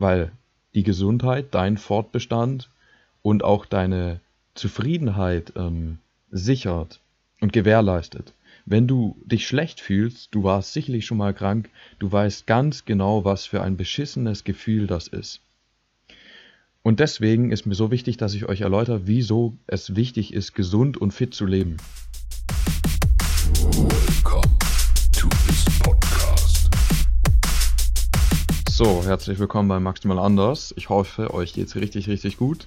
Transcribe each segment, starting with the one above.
weil die Gesundheit, dein Fortbestand und auch deine Zufriedenheit ähm, sichert und gewährleistet. Wenn du dich schlecht fühlst, du warst sicherlich schon mal krank, du weißt ganz genau, was für ein beschissenes Gefühl das ist. Und deswegen ist mir so wichtig, dass ich euch erläutere, wieso es wichtig ist, gesund und fit zu leben. So, herzlich willkommen bei Maximal Anders. Ich hoffe, euch geht's richtig, richtig gut.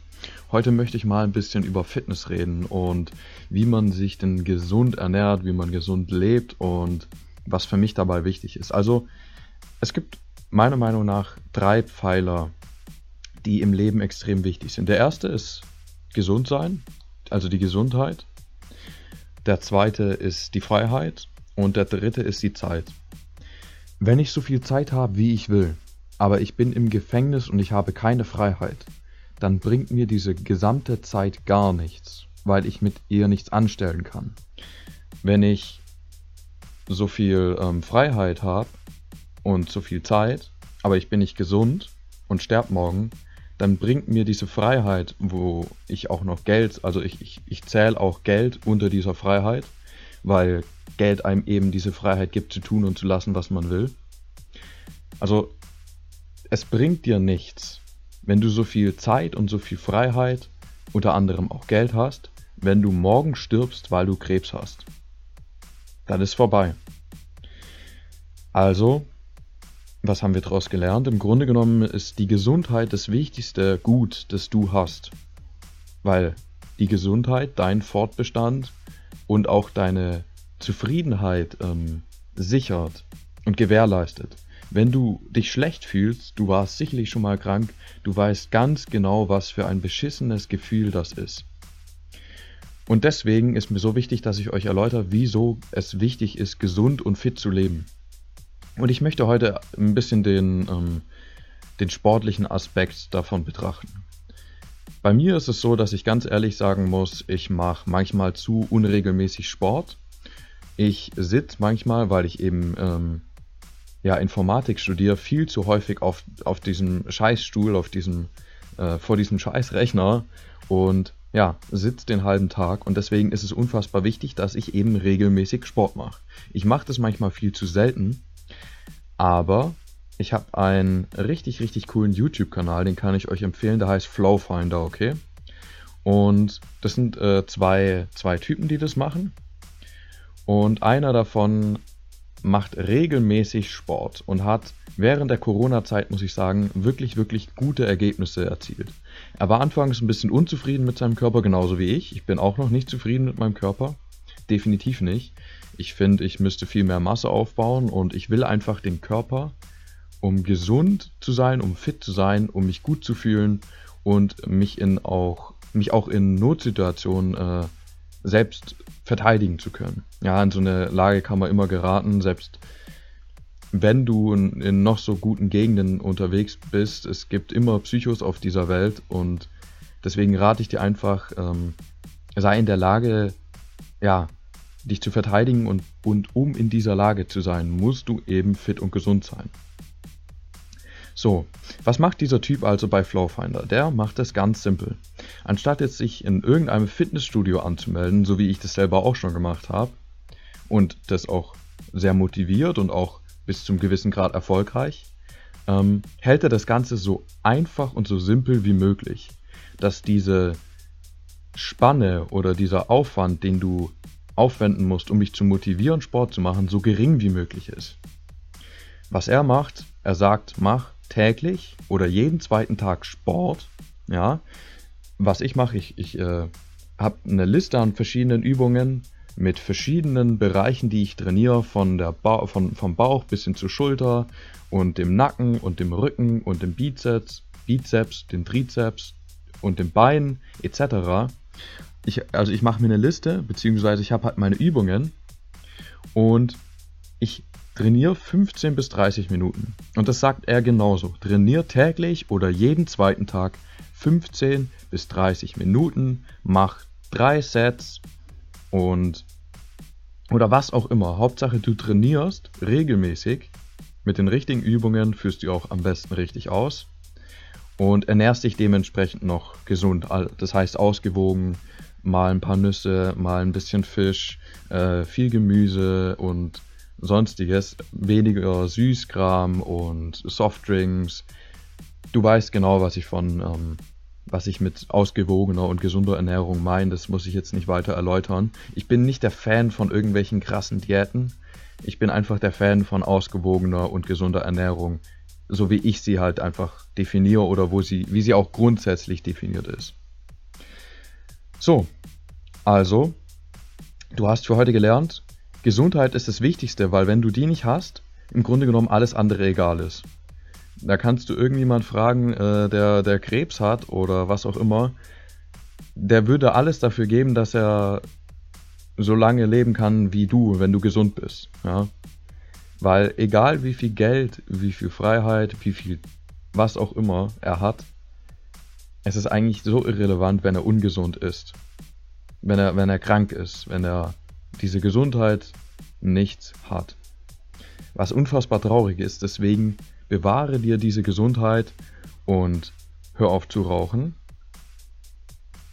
Heute möchte ich mal ein bisschen über Fitness reden und wie man sich denn gesund ernährt, wie man gesund lebt und was für mich dabei wichtig ist. Also, es gibt meiner Meinung nach drei Pfeiler, die im Leben extrem wichtig sind. Der erste ist gesund sein, also die Gesundheit. Der zweite ist die Freiheit und der dritte ist die Zeit. Wenn ich so viel Zeit habe, wie ich will, aber ich bin im Gefängnis und ich habe keine Freiheit, dann bringt mir diese gesamte Zeit gar nichts, weil ich mit ihr nichts anstellen kann. Wenn ich so viel ähm, Freiheit habe und so viel Zeit, aber ich bin nicht gesund und sterb morgen, dann bringt mir diese Freiheit, wo ich auch noch Geld, also ich, ich, ich zähle auch Geld unter dieser Freiheit, weil Geld einem eben diese Freiheit gibt zu tun und zu lassen, was man will. Also es bringt dir nichts, wenn du so viel Zeit und so viel Freiheit, unter anderem auch Geld hast, wenn du morgen stirbst, weil du Krebs hast. Dann ist vorbei. Also was haben wir daraus gelernt? Im Grunde genommen ist die Gesundheit das wichtigste Gut, das du hast. Weil die Gesundheit dein Fortbestand und auch deine Zufriedenheit ähm, sichert und gewährleistet. Wenn du dich schlecht fühlst, du warst sicherlich schon mal krank, du weißt ganz genau, was für ein beschissenes Gefühl das ist. Und deswegen ist mir so wichtig, dass ich euch erläutere, wieso es wichtig ist, gesund und fit zu leben. Und ich möchte heute ein bisschen den, ähm, den sportlichen Aspekt davon betrachten. Bei mir ist es so, dass ich ganz ehrlich sagen muss, ich mache manchmal zu unregelmäßig Sport. Ich sitze manchmal, weil ich eben ähm, ja, Informatik studiere, viel zu häufig auf, auf diesem Scheißstuhl, auf diesem, äh, vor diesem Scheißrechner und ja, sitze den halben Tag und deswegen ist es unfassbar wichtig, dass ich eben regelmäßig Sport mache. Ich mache das manchmal viel zu selten aber ich habe einen richtig, richtig coolen YouTube-Kanal, den kann ich euch empfehlen, der heißt Flowfinder, okay? Und das sind äh, zwei, zwei Typen, die das machen. Und einer davon macht regelmäßig Sport und hat während der Corona-Zeit, muss ich sagen, wirklich, wirklich gute Ergebnisse erzielt. Er war anfangs ein bisschen unzufrieden mit seinem Körper, genauso wie ich. Ich bin auch noch nicht zufrieden mit meinem Körper. Definitiv nicht. Ich finde, ich müsste viel mehr Masse aufbauen und ich will einfach den Körper, um gesund zu sein, um fit zu sein, um mich gut zu fühlen und mich in auch mich auch in Notsituationen äh, selbst verteidigen zu können. Ja, in so eine Lage kann man immer geraten, selbst wenn du in, in noch so guten Gegenden unterwegs bist. Es gibt immer Psychos auf dieser Welt und deswegen rate ich dir einfach, ähm, sei in der Lage, ja, dich zu verteidigen und, und um in dieser Lage zu sein, musst du eben fit und gesund sein. So, was macht dieser Typ also bei Flowfinder? Der macht es ganz simpel. Anstatt jetzt sich in irgendeinem Fitnessstudio anzumelden, so wie ich das selber auch schon gemacht habe, und das auch sehr motiviert und auch bis zum gewissen Grad erfolgreich, ähm, hält er das Ganze so einfach und so simpel wie möglich, dass diese Spanne oder dieser Aufwand, den du aufwenden musst, um mich zu motivieren, Sport zu machen, so gering wie möglich ist. Was er macht, er sagt, mach täglich oder jeden zweiten Tag Sport. Ja, was ich mache, ich, ich äh, habe eine Liste an verschiedenen Übungen mit verschiedenen Bereichen, die ich trainiere, von der ba von, vom Bauch bis hin zur Schulter und dem Nacken und dem Rücken und dem Bizeps, Bizeps, den Trizeps und dem Bein etc ich, also ich mache mir eine Liste, beziehungsweise ich habe halt meine Übungen und ich trainiere 15 bis 30 Minuten. Und das sagt er genauso. Trainiere täglich oder jeden zweiten Tag 15 bis 30 Minuten, mach drei Sets und oder was auch immer. Hauptsache du trainierst regelmäßig. Mit den richtigen Übungen führst du auch am besten richtig aus. und ernährst dich dementsprechend noch gesund. Das heißt ausgewogen, mal ein paar Nüsse, mal ein bisschen Fisch, äh, viel Gemüse und sonstiges, weniger Süßkram und Softdrinks. Du weißt genau, was ich von, ähm, was ich mit ausgewogener und gesunder Ernährung meine. Das muss ich jetzt nicht weiter erläutern. Ich bin nicht der Fan von irgendwelchen krassen Diäten. Ich bin einfach der Fan von ausgewogener und gesunder Ernährung, so wie ich sie halt einfach definiere oder wo sie, wie sie auch grundsätzlich definiert ist. So, also, du hast für heute gelernt, Gesundheit ist das Wichtigste, weil wenn du die nicht hast, im Grunde genommen alles andere egal ist. Da kannst du irgendjemand fragen, äh, der, der Krebs hat oder was auch immer, der würde alles dafür geben, dass er so lange leben kann wie du, wenn du gesund bist. Ja? Weil egal wie viel Geld, wie viel Freiheit, wie viel was auch immer er hat, es ist eigentlich so irrelevant, wenn er ungesund ist. Wenn er, wenn er krank ist, wenn er diese Gesundheit nicht hat. Was unfassbar traurig ist, deswegen bewahre dir diese Gesundheit und hör auf zu rauchen.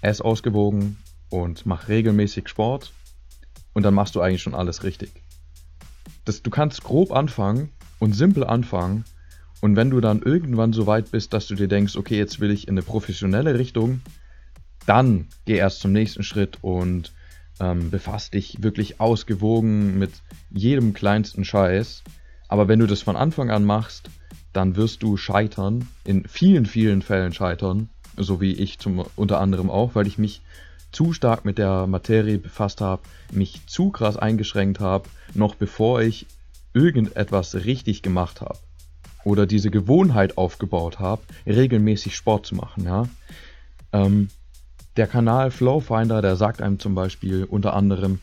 Ess ausgewogen und mach regelmäßig Sport und dann machst du eigentlich schon alles richtig. Das, du kannst grob anfangen und simpel anfangen und wenn du dann irgendwann so weit bist, dass du dir denkst, okay, jetzt will ich in eine professionelle Richtung, dann geh erst zum nächsten Schritt und ähm, befasst dich wirklich ausgewogen mit jedem kleinsten Scheiß. Aber wenn du das von Anfang an machst, dann wirst du scheitern, in vielen, vielen Fällen scheitern, so wie ich zum, unter anderem auch, weil ich mich zu stark mit der Materie befasst habe, mich zu krass eingeschränkt habe, noch bevor ich irgendetwas richtig gemacht habe oder diese Gewohnheit aufgebaut habe, regelmäßig Sport zu machen. Ja? Ähm, der Kanal Flowfinder, der sagt einem zum Beispiel unter anderem,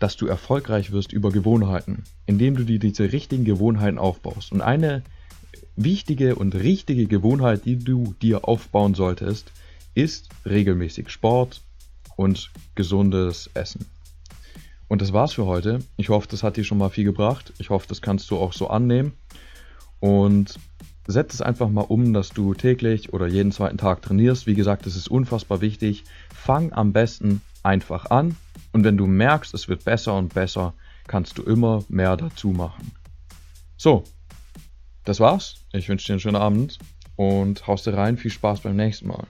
dass du erfolgreich wirst über Gewohnheiten, indem du dir diese richtigen Gewohnheiten aufbaust. Und eine wichtige und richtige Gewohnheit, die du dir aufbauen solltest, ist regelmäßig Sport und gesundes Essen. Und das war's für heute. Ich hoffe, das hat dir schon mal viel gebracht. Ich hoffe, das kannst du auch so annehmen. Und setz es einfach mal um, dass du täglich oder jeden zweiten Tag trainierst. Wie gesagt, das ist unfassbar wichtig. Fang am besten einfach an und wenn du merkst, es wird besser und besser, kannst du immer mehr dazu machen. So, das war's. Ich wünsche dir einen schönen Abend und haust dir rein. Viel Spaß beim nächsten Mal.